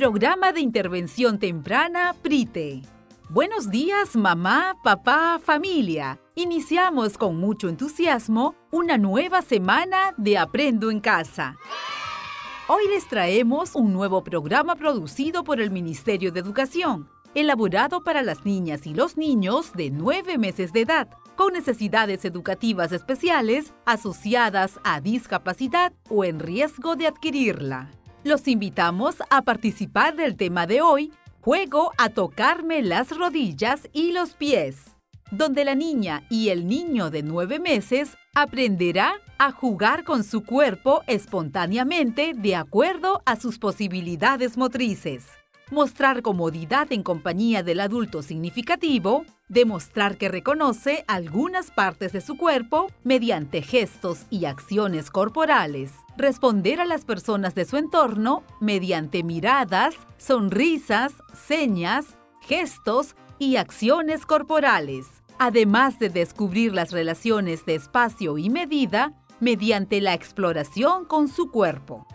Programa de Intervención Temprana PRITE. Buenos días, mamá, papá, familia. Iniciamos con mucho entusiasmo una nueva semana de Aprendo en Casa. Hoy les traemos un nuevo programa producido por el Ministerio de Educación, elaborado para las niñas y los niños de 9 meses de edad, con necesidades educativas especiales asociadas a discapacidad o en riesgo de adquirirla. Los invitamos a participar del tema de hoy, Juego a tocarme las rodillas y los pies, donde la niña y el niño de nueve meses aprenderá a jugar con su cuerpo espontáneamente de acuerdo a sus posibilidades motrices mostrar comodidad en compañía del adulto significativo, demostrar que reconoce algunas partes de su cuerpo mediante gestos y acciones corporales, responder a las personas de su entorno mediante miradas, sonrisas, señas, gestos y acciones corporales, además de descubrir las relaciones de espacio y medida mediante la exploración con su cuerpo.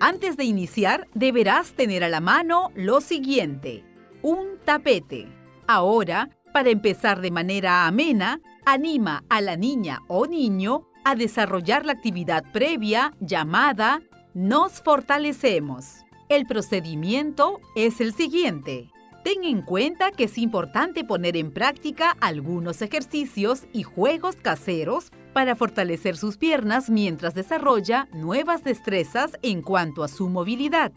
Antes de iniciar, deberás tener a la mano lo siguiente. Un tapete. Ahora, para empezar de manera amena, anima a la niña o niño a desarrollar la actividad previa llamada Nos fortalecemos. El procedimiento es el siguiente. Ten en cuenta que es importante poner en práctica algunos ejercicios y juegos caseros para fortalecer sus piernas mientras desarrolla nuevas destrezas en cuanto a su movilidad.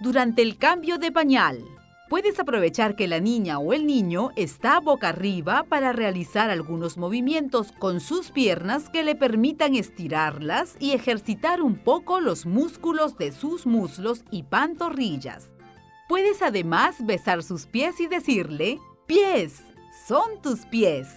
Durante el cambio de pañal, puedes aprovechar que la niña o el niño está boca arriba para realizar algunos movimientos con sus piernas que le permitan estirarlas y ejercitar un poco los músculos de sus muslos y pantorrillas. Puedes además besar sus pies y decirle, pies, son tus pies.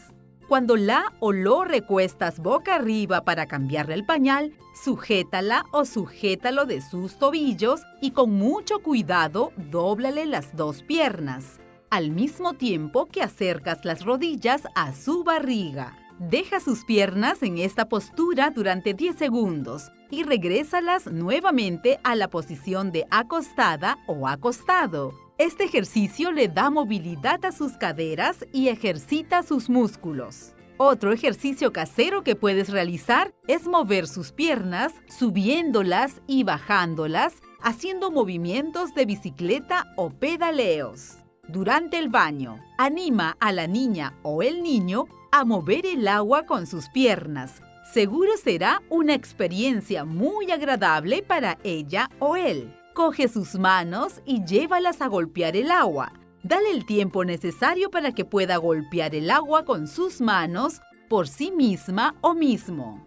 Cuando la o lo recuestas boca arriba para cambiarle el pañal, sujétala o sujétalo de sus tobillos y con mucho cuidado dóblale las dos piernas, al mismo tiempo que acercas las rodillas a su barriga. Deja sus piernas en esta postura durante 10 segundos y regrésalas nuevamente a la posición de acostada o acostado. Este ejercicio le da movilidad a sus caderas y ejercita sus músculos. Otro ejercicio casero que puedes realizar es mover sus piernas subiéndolas y bajándolas, haciendo movimientos de bicicleta o pedaleos. Durante el baño, anima a la niña o el niño a mover el agua con sus piernas. Seguro será una experiencia muy agradable para ella o él. Coge sus manos y llévalas a golpear el agua. Dale el tiempo necesario para que pueda golpear el agua con sus manos por sí misma o mismo.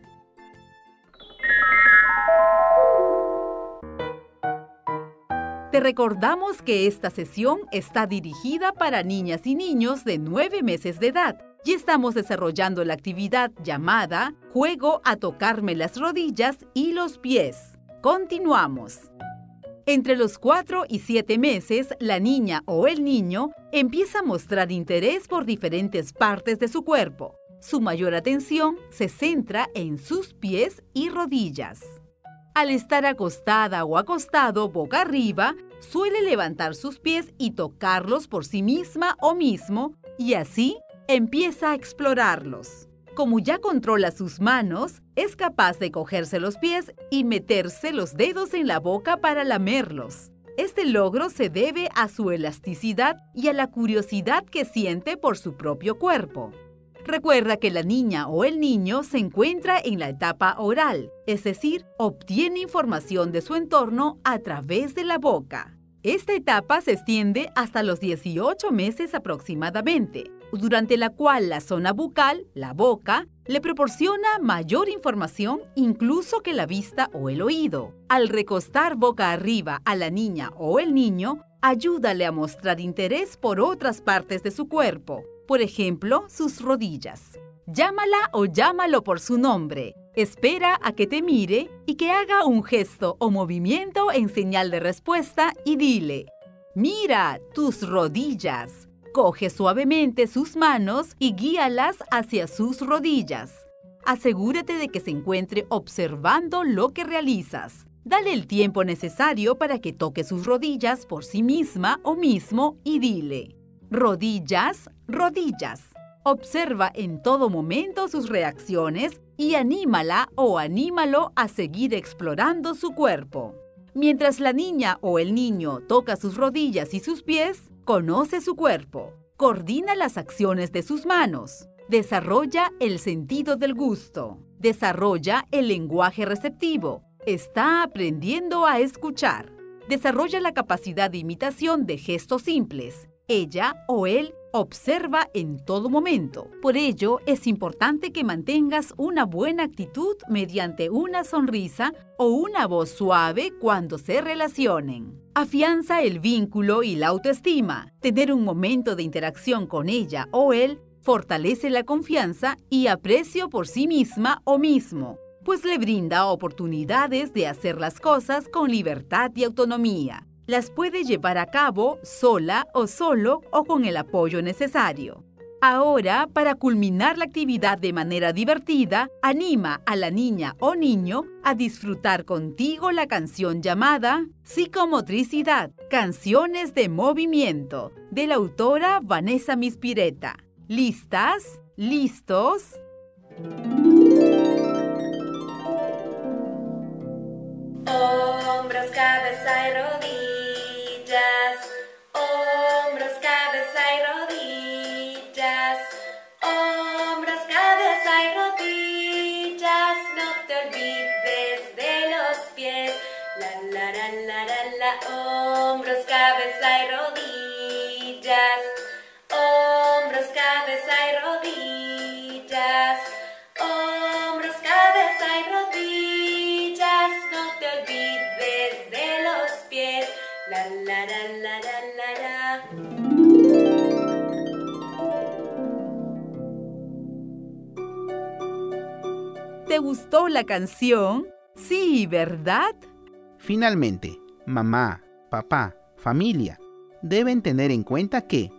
Te recordamos que esta sesión está dirigida para niñas y niños de 9 meses de edad y estamos desarrollando la actividad llamada Juego a tocarme las rodillas y los pies. Continuamos. Entre los 4 y 7 meses, la niña o el niño empieza a mostrar interés por diferentes partes de su cuerpo. Su mayor atención se centra en sus pies y rodillas. Al estar acostada o acostado boca arriba, suele levantar sus pies y tocarlos por sí misma o mismo, y así empieza a explorarlos como ya controla sus manos, es capaz de cogerse los pies y meterse los dedos en la boca para lamerlos. Este logro se debe a su elasticidad y a la curiosidad que siente por su propio cuerpo. Recuerda que la niña o el niño se encuentra en la etapa oral, es decir, obtiene información de su entorno a través de la boca. Esta etapa se extiende hasta los 18 meses aproximadamente durante la cual la zona bucal, la boca, le proporciona mayor información incluso que la vista o el oído. Al recostar boca arriba a la niña o el niño, ayúdale a mostrar interés por otras partes de su cuerpo, por ejemplo, sus rodillas. Llámala o llámalo por su nombre. Espera a que te mire y que haga un gesto o movimiento en señal de respuesta y dile, mira tus rodillas. Coge suavemente sus manos y guíalas hacia sus rodillas. Asegúrate de que se encuentre observando lo que realizas. Dale el tiempo necesario para que toque sus rodillas por sí misma o mismo y dile, rodillas, rodillas. Observa en todo momento sus reacciones y anímala o anímalo a seguir explorando su cuerpo. Mientras la niña o el niño toca sus rodillas y sus pies, conoce su cuerpo, coordina las acciones de sus manos, desarrolla el sentido del gusto, desarrolla el lenguaje receptivo, está aprendiendo a escuchar, desarrolla la capacidad de imitación de gestos simples. Ella o él Observa en todo momento. Por ello, es importante que mantengas una buena actitud mediante una sonrisa o una voz suave cuando se relacionen. Afianza el vínculo y la autoestima. Tener un momento de interacción con ella o él fortalece la confianza y aprecio por sí misma o mismo, pues le brinda oportunidades de hacer las cosas con libertad y autonomía las puede llevar a cabo sola o solo o con el apoyo necesario. Ahora, para culminar la actividad de manera divertida, anima a la niña o niño a disfrutar contigo la canción llamada Psicomotricidad, Canciones de Movimiento, de la autora Vanessa Mispireta. ¿Listas? ¿Listos? Hombros, cabeza y rodillas hombros, cabeza y rodillas, hombros, cabeza y rodillas, no te olvides de los pies, la la la la la, la. hombros, cabeza y rodillas, gustó la canción? Sí, ¿verdad? Finalmente, mamá, papá, familia deben tener en cuenta que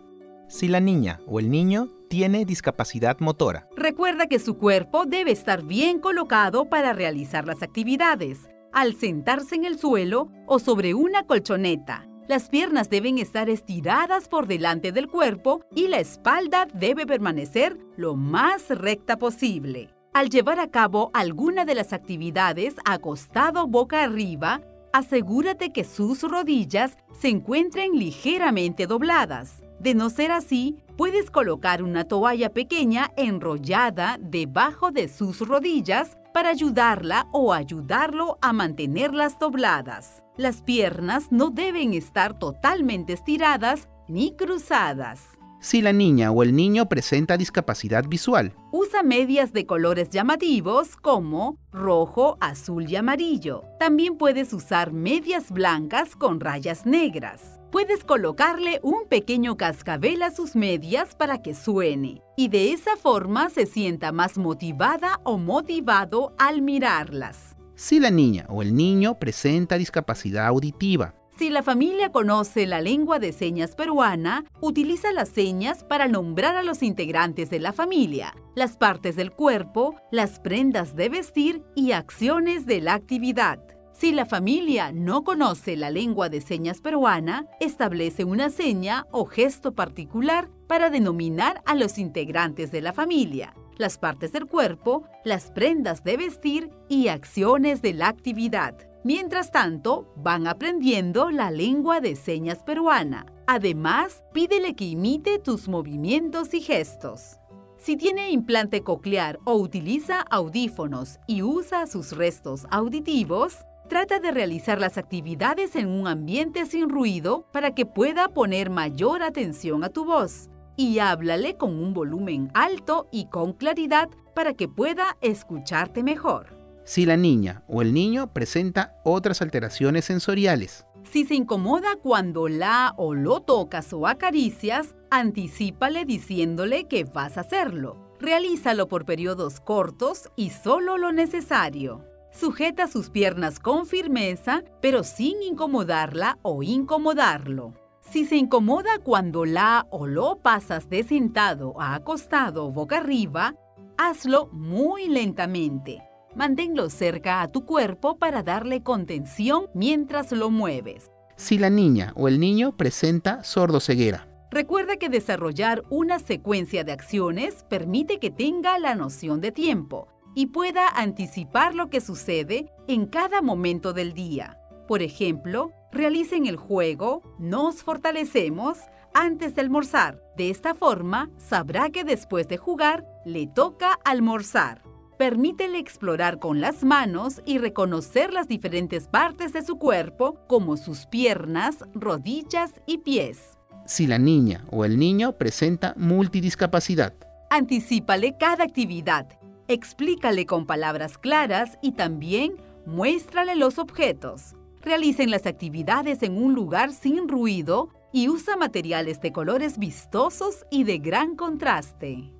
si la niña o el niño tiene discapacidad motora. Recuerda que su cuerpo debe estar bien colocado para realizar las actividades al sentarse en el suelo o sobre una colchoneta. Las piernas deben estar estiradas por delante del cuerpo y la espalda debe permanecer lo más recta posible. Al llevar a cabo alguna de las actividades acostado boca arriba, asegúrate que sus rodillas se encuentren ligeramente dobladas. De no ser así, puedes colocar una toalla pequeña enrollada debajo de sus rodillas para ayudarla o ayudarlo a mantenerlas dobladas. Las piernas no deben estar totalmente estiradas ni cruzadas. Si la niña o el niño presenta discapacidad visual, usa medias de colores llamativos como rojo, azul y amarillo. También puedes usar medias blancas con rayas negras. Puedes colocarle un pequeño cascabel a sus medias para que suene y de esa forma se sienta más motivada o motivado al mirarlas. Si la niña o el niño presenta discapacidad auditiva, si la familia conoce la lengua de señas peruana, utiliza las señas para nombrar a los integrantes de la familia, las partes del cuerpo, las prendas de vestir y acciones de la actividad. Si la familia no conoce la lengua de señas peruana, establece una seña o gesto particular para denominar a los integrantes de la familia, las partes del cuerpo, las prendas de vestir y acciones de la actividad. Mientras tanto, van aprendiendo la lengua de señas peruana. Además, pídele que imite tus movimientos y gestos. Si tiene implante coclear o utiliza audífonos y usa sus restos auditivos, Trata de realizar las actividades en un ambiente sin ruido para que pueda poner mayor atención a tu voz. Y háblale con un volumen alto y con claridad para que pueda escucharte mejor. Si la niña o el niño presenta otras alteraciones sensoriales. Si se incomoda cuando la o lo tocas o acaricias, anticípale diciéndole que vas a hacerlo Realízalo por periodos cortos y solo lo necesario. Sujeta sus piernas con firmeza, pero sin incomodarla o incomodarlo. Si se incomoda cuando la o lo pasas de sentado a acostado boca arriba, hazlo muy lentamente. Manténlo cerca a tu cuerpo para darle contención mientras lo mueves. Si la niña o el niño presenta sordoceguera. Recuerda que desarrollar una secuencia de acciones permite que tenga la noción de tiempo y pueda anticipar lo que sucede en cada momento del día. Por ejemplo, realicen el juego Nos fortalecemos antes de almorzar. De esta forma, sabrá que después de jugar le toca almorzar. Permítele explorar con las manos y reconocer las diferentes partes de su cuerpo, como sus piernas, rodillas y pies si la niña o el niño presenta multidiscapacidad. Anticípale cada actividad, explícale con palabras claras y también muéstrale los objetos. Realicen las actividades en un lugar sin ruido y usa materiales de colores vistosos y de gran contraste.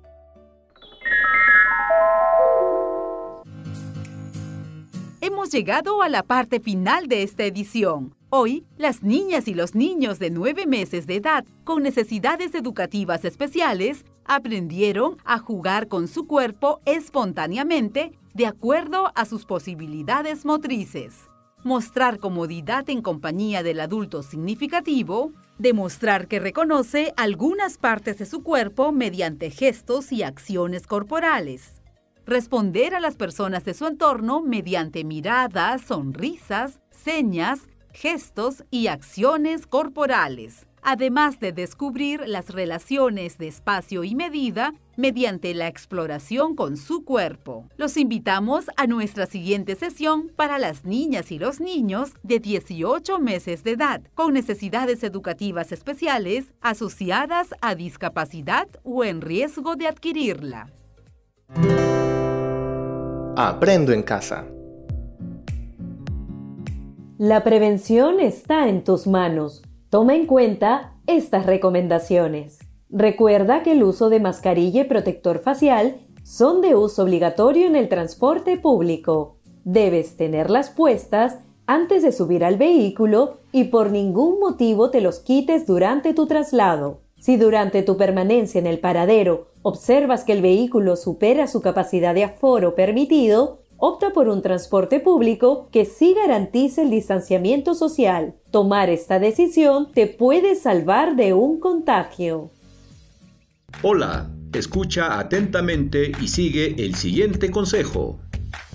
Hemos llegado a la parte final de esta edición. Hoy, las niñas y los niños de 9 meses de edad con necesidades educativas especiales aprendieron a jugar con su cuerpo espontáneamente de acuerdo a sus posibilidades motrices. Mostrar comodidad en compañía del adulto significativo, demostrar que reconoce algunas partes de su cuerpo mediante gestos y acciones corporales. Responder a las personas de su entorno mediante miradas, sonrisas, señas, gestos y acciones corporales, además de descubrir las relaciones de espacio y medida mediante la exploración con su cuerpo. Los invitamos a nuestra siguiente sesión para las niñas y los niños de 18 meses de edad con necesidades educativas especiales asociadas a discapacidad o en riesgo de adquirirla. Aprendo en casa. La prevención está en tus manos. Toma en cuenta estas recomendaciones. Recuerda que el uso de mascarilla y protector facial son de uso obligatorio en el transporte público. Debes tenerlas puestas antes de subir al vehículo y por ningún motivo te los quites durante tu traslado. Si durante tu permanencia en el paradero observas que el vehículo supera su capacidad de aforo permitido, opta por un transporte público que sí garantice el distanciamiento social. Tomar esta decisión te puede salvar de un contagio. Hola, escucha atentamente y sigue el siguiente consejo.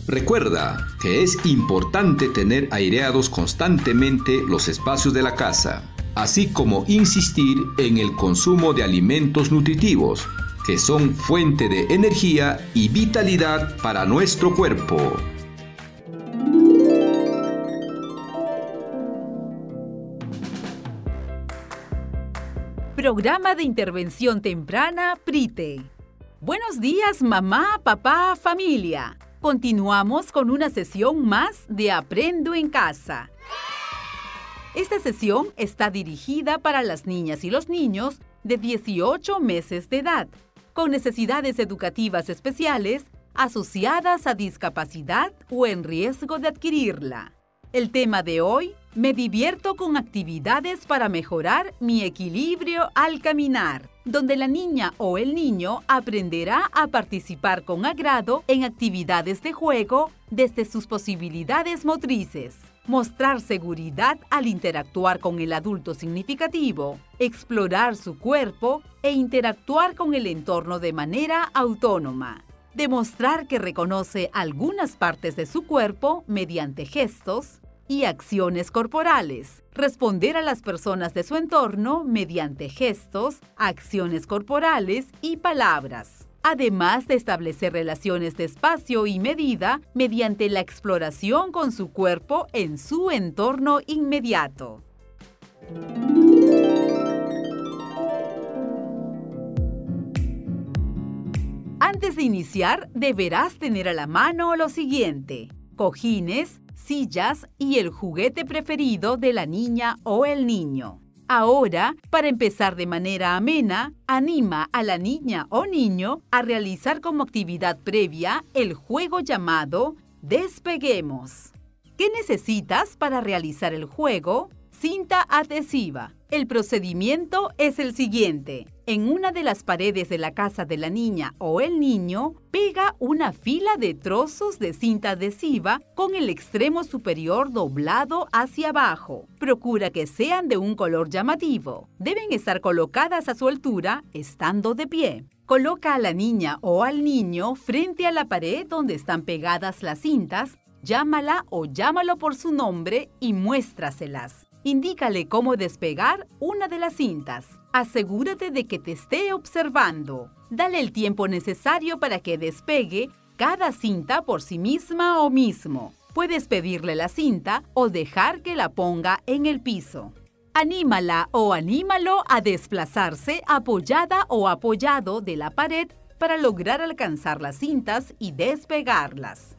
Recuerda que es importante tener aireados constantemente los espacios de la casa, así como insistir en el consumo de alimentos nutritivos que son fuente de energía y vitalidad para nuestro cuerpo. Programa de Intervención Temprana PRITE. Buenos días mamá, papá, familia. Continuamos con una sesión más de Aprendo en Casa. Esta sesión está dirigida para las niñas y los niños de 18 meses de edad con necesidades educativas especiales asociadas a discapacidad o en riesgo de adquirirla. El tema de hoy, me divierto con actividades para mejorar mi equilibrio al caminar, donde la niña o el niño aprenderá a participar con agrado en actividades de juego desde sus posibilidades motrices mostrar seguridad al interactuar con el adulto significativo, explorar su cuerpo e interactuar con el entorno de manera autónoma. Demostrar que reconoce algunas partes de su cuerpo mediante gestos y acciones corporales. Responder a las personas de su entorno mediante gestos, acciones corporales y palabras además de establecer relaciones de espacio y medida mediante la exploración con su cuerpo en su entorno inmediato. Antes de iniciar, deberás tener a la mano lo siguiente. Cojines, sillas y el juguete preferido de la niña o el niño. Ahora, para empezar de manera amena, anima a la niña o niño a realizar como actividad previa el juego llamado Despeguemos. ¿Qué necesitas para realizar el juego? Cinta adhesiva. El procedimiento es el siguiente. En una de las paredes de la casa de la niña o el niño, pega una fila de trozos de cinta adhesiva con el extremo superior doblado hacia abajo. Procura que sean de un color llamativo. Deben estar colocadas a su altura, estando de pie. Coloca a la niña o al niño frente a la pared donde están pegadas las cintas, llámala o llámalo por su nombre y muéstraselas. Indícale cómo despegar una de las cintas. Asegúrate de que te esté observando. Dale el tiempo necesario para que despegue cada cinta por sí misma o mismo. Puedes pedirle la cinta o dejar que la ponga en el piso. Anímala o anímalo a desplazarse apoyada o apoyado de la pared para lograr alcanzar las cintas y despegarlas.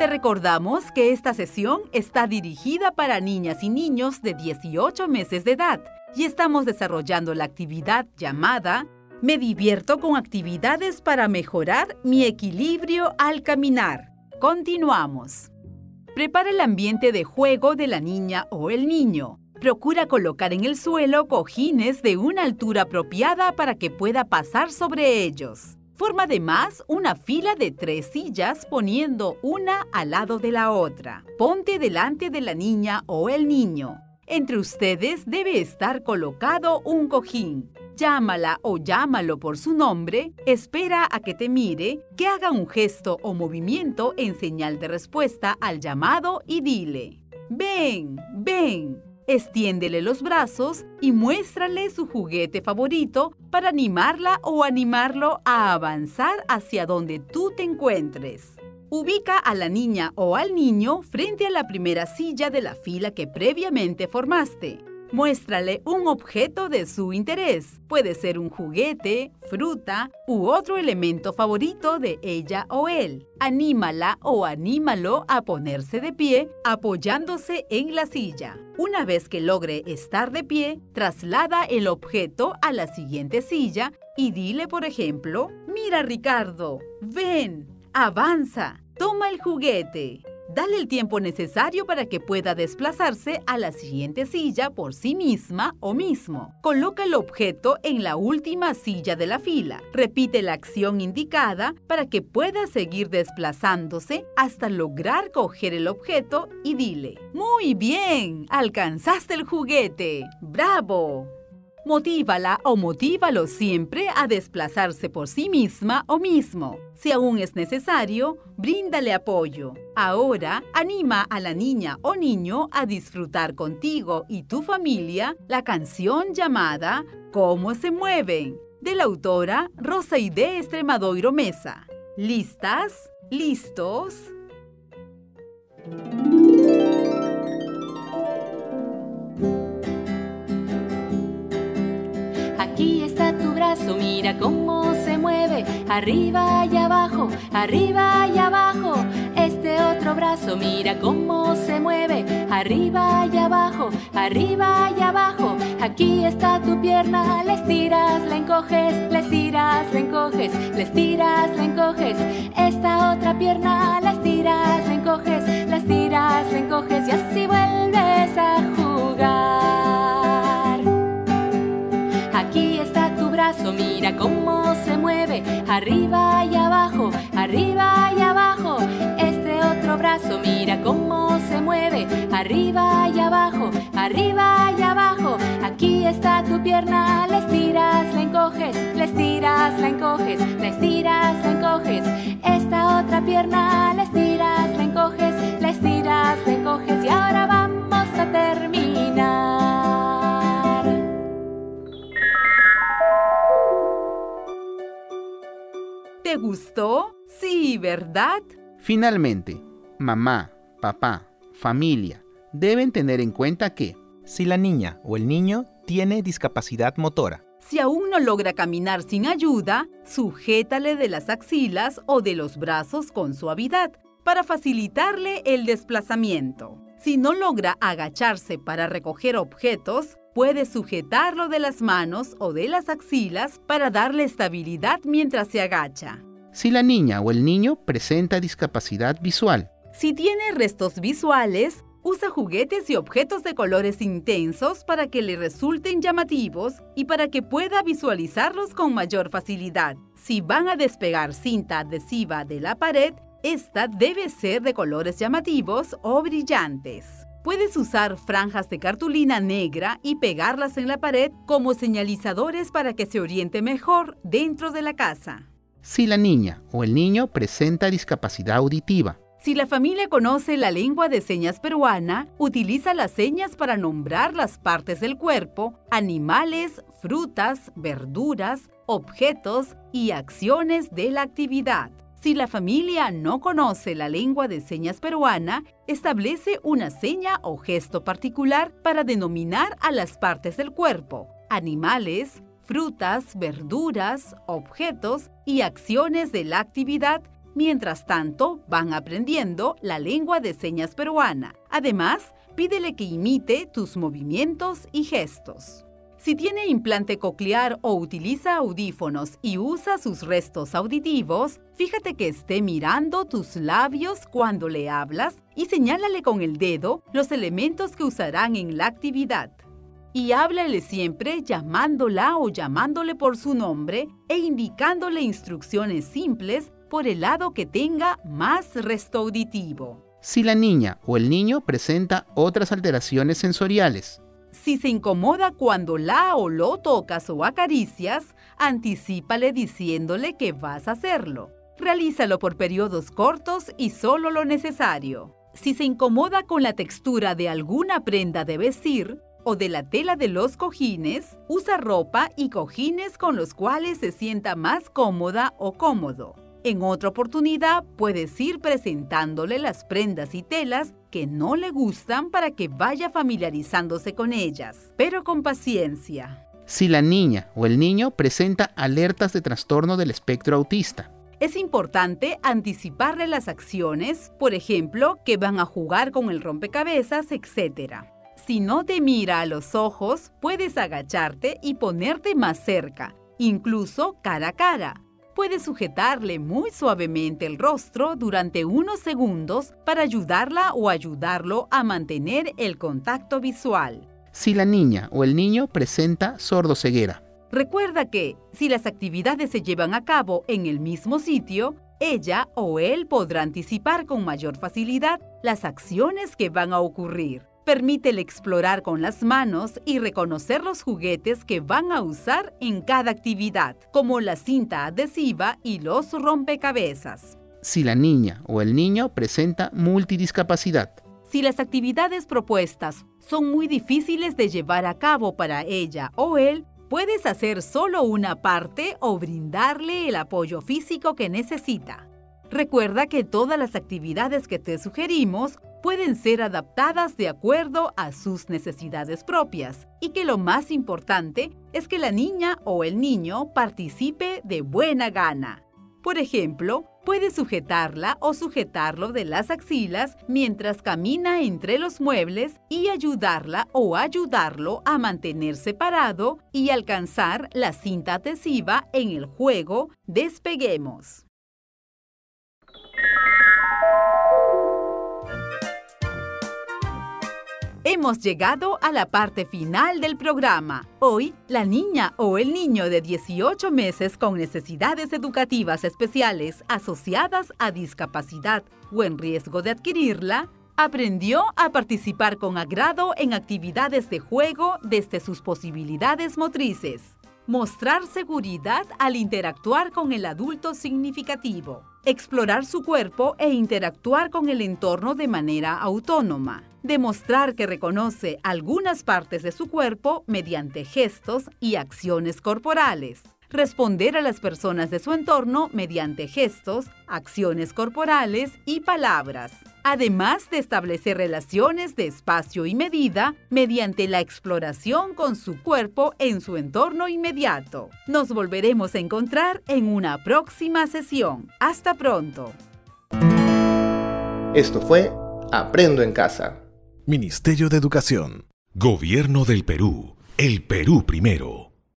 Te recordamos que esta sesión está dirigida para niñas y niños de 18 meses de edad y estamos desarrollando la actividad llamada Me divierto con actividades para mejorar mi equilibrio al caminar. Continuamos. Prepara el ambiente de juego de la niña o el niño. Procura colocar en el suelo cojines de una altura apropiada para que pueda pasar sobre ellos. Forma además una fila de tres sillas poniendo una al lado de la otra. Ponte delante de la niña o el niño. Entre ustedes debe estar colocado un cojín. Llámala o llámalo por su nombre, espera a que te mire, que haga un gesto o movimiento en señal de respuesta al llamado y dile, ven, ven. Extiéndele los brazos y muéstrale su juguete favorito para animarla o animarlo a avanzar hacia donde tú te encuentres. Ubica a la niña o al niño frente a la primera silla de la fila que previamente formaste. Muéstrale un objeto de su interés. Puede ser un juguete, fruta u otro elemento favorito de ella o él. Anímala o anímalo a ponerse de pie apoyándose en la silla. Una vez que logre estar de pie, traslada el objeto a la siguiente silla y dile, por ejemplo, mira Ricardo, ven, avanza, toma el juguete. Dale el tiempo necesario para que pueda desplazarse a la siguiente silla por sí misma o mismo. Coloca el objeto en la última silla de la fila. Repite la acción indicada para que pueda seguir desplazándose hasta lograr coger el objeto y dile, ¡Muy bien! ¡Alcanzaste el juguete! ¡Bravo! Motívala o motívalo siempre a desplazarse por sí misma o mismo. Si aún es necesario, bríndale apoyo. Ahora, anima a la niña o niño a disfrutar contigo y tu familia la canción llamada ¿Cómo se mueven? de la autora Rosaide Extremadoiro Mesa. ¿Listas? ¿Listos? Mira cómo se mueve, arriba y abajo, arriba y abajo. Este otro brazo, mira cómo se mueve, arriba y abajo, arriba y abajo. Aquí está tu pierna, le estiras, la encoges, le estiras, la encoges, le estiras, la encoges. Esta otra pierna, la estiras, la encoges, la estiras, la encoges y así vuelves a jugar. Mira cómo se mueve, arriba y abajo, arriba y abajo. Este otro brazo, mira cómo se mueve, arriba y abajo, arriba y abajo. Aquí está tu pierna, la estiras, la encoges, la estiras, la encoges, la estiras, la encoges. Esta otra pierna, la estiras, la encoges, la estiras, la encoges. Y ahora vamos a terminar. ¿Te gustó? Sí, ¿verdad? Finalmente, mamá, papá, familia deben tener en cuenta que si la niña o el niño tiene discapacidad motora, si aún no logra caminar sin ayuda, sujétale de las axilas o de los brazos con suavidad para facilitarle el desplazamiento. Si no logra agacharse para recoger objetos, puede sujetarlo de las manos o de las axilas para darle estabilidad mientras se agacha. Si la niña o el niño presenta discapacidad visual. Si tiene restos visuales, usa juguetes y objetos de colores intensos para que le resulten llamativos y para que pueda visualizarlos con mayor facilidad. Si van a despegar cinta adhesiva de la pared, esta debe ser de colores llamativos o brillantes. Puedes usar franjas de cartulina negra y pegarlas en la pared como señalizadores para que se oriente mejor dentro de la casa. Si la niña o el niño presenta discapacidad auditiva. Si la familia conoce la lengua de señas peruana, utiliza las señas para nombrar las partes del cuerpo, animales, frutas, verduras, objetos y acciones de la actividad. Si la familia no conoce la lengua de señas peruana, establece una seña o gesto particular para denominar a las partes del cuerpo, animales, frutas, verduras, objetos y acciones de la actividad. Mientras tanto, van aprendiendo la lengua de señas peruana. Además, pídele que imite tus movimientos y gestos. Si tiene implante coclear o utiliza audífonos y usa sus restos auditivos, fíjate que esté mirando tus labios cuando le hablas y señálale con el dedo los elementos que usarán en la actividad. Y háblale siempre llamándola o llamándole por su nombre e indicándole instrucciones simples por el lado que tenga más resto auditivo. Si la niña o el niño presenta otras alteraciones sensoriales, si se incomoda cuando la o lo tocas o acaricias, anticípale diciéndole que vas a hacerlo. Realízalo por periodos cortos y solo lo necesario. Si se incomoda con la textura de alguna prenda de vestir o de la tela de los cojines, usa ropa y cojines con los cuales se sienta más cómoda o cómodo. En otra oportunidad puedes ir presentándole las prendas y telas que no le gustan para que vaya familiarizándose con ellas, pero con paciencia. Si la niña o el niño presenta alertas de trastorno del espectro autista. Es importante anticiparle las acciones, por ejemplo, que van a jugar con el rompecabezas, etc. Si no te mira a los ojos, puedes agacharte y ponerte más cerca, incluso cara a cara puede sujetarle muy suavemente el rostro durante unos segundos para ayudarla o ayudarlo a mantener el contacto visual. Si la niña o el niño presenta sordoceguera. Recuerda que, si las actividades se llevan a cabo en el mismo sitio, ella o él podrá anticipar con mayor facilidad las acciones que van a ocurrir. Permítele explorar con las manos y reconocer los juguetes que van a usar en cada actividad, como la cinta adhesiva y los rompecabezas. Si la niña o el niño presenta multidiscapacidad. Si las actividades propuestas son muy difíciles de llevar a cabo para ella o él, puedes hacer solo una parte o brindarle el apoyo físico que necesita. Recuerda que todas las actividades que te sugerimos pueden ser adaptadas de acuerdo a sus necesidades propias y que lo más importante es que la niña o el niño participe de buena gana. Por ejemplo, puede sujetarla o sujetarlo de las axilas mientras camina entre los muebles y ayudarla o ayudarlo a mantenerse parado y alcanzar la cinta adhesiva en el juego Despeguemos. Hemos llegado a la parte final del programa. Hoy, la niña o el niño de 18 meses con necesidades educativas especiales asociadas a discapacidad o en riesgo de adquirirla, aprendió a participar con agrado en actividades de juego desde sus posibilidades motrices. Mostrar seguridad al interactuar con el adulto significativo. Explorar su cuerpo e interactuar con el entorno de manera autónoma demostrar que reconoce algunas partes de su cuerpo mediante gestos y acciones corporales, responder a las personas de su entorno mediante gestos, acciones corporales y palabras, además de establecer relaciones de espacio y medida mediante la exploración con su cuerpo en su entorno inmediato. Nos volveremos a encontrar en una próxima sesión. Hasta pronto. Esto fue Aprendo en casa Ministerio de Educación. Gobierno del Perú. El Perú primero.